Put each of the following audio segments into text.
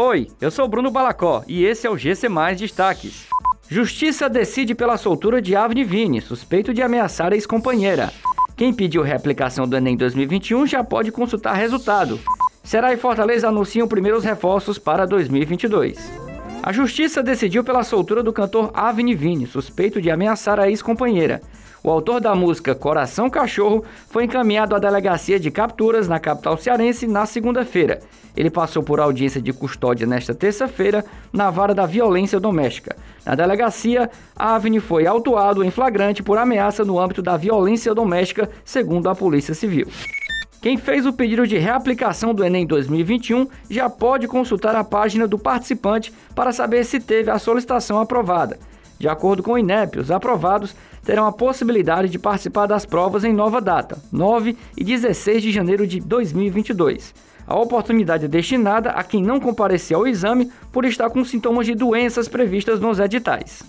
Oi, eu sou Bruno Balacó e esse é o GC Mais Destaques. Justiça decide pela soltura de Avni Vini, suspeito de ameaçar a ex-companheira. Quem pediu reaplicação do Enem 2021 já pode consultar resultado. Será e Fortaleza anunciam primeiros reforços para 2022. A justiça decidiu pela soltura do cantor Avni Vini, suspeito de ameaçar a ex-companheira. O autor da música Coração Cachorro foi encaminhado à delegacia de capturas na capital cearense na segunda-feira. Ele passou por audiência de custódia nesta terça-feira na vara da violência doméstica. Na delegacia, Avni foi autuado em flagrante por ameaça no âmbito da violência doméstica, segundo a Polícia Civil. Quem fez o pedido de reaplicação do Enem 2021 já pode consultar a página do participante para saber se teve a solicitação aprovada. De acordo com o INEP, os aprovados terão a possibilidade de participar das provas em nova data, 9 e 16 de janeiro de 2022. A oportunidade é destinada a quem não compareceu ao exame por estar com sintomas de doenças previstas nos editais.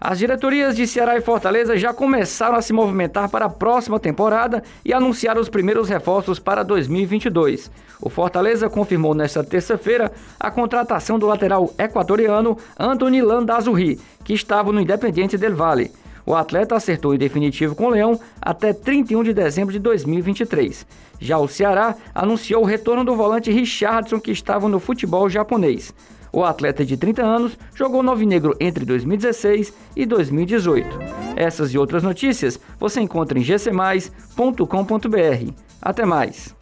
As diretorias de Ceará e Fortaleza já começaram a se movimentar para a próxima temporada e anunciaram os primeiros reforços para 2022. O Fortaleza confirmou nesta terça-feira a contratação do lateral equatoriano Anthony Landazuri, que estava no Independiente del Valle. O atleta acertou em definitivo com o Leão até 31 de dezembro de 2023. Já o Ceará anunciou o retorno do volante Richardson, que estava no futebol japonês. O atleta de 30 anos jogou no Alvinegro entre 2016 e 2018. Essas e outras notícias você encontra em gcmais.com.br. Até mais!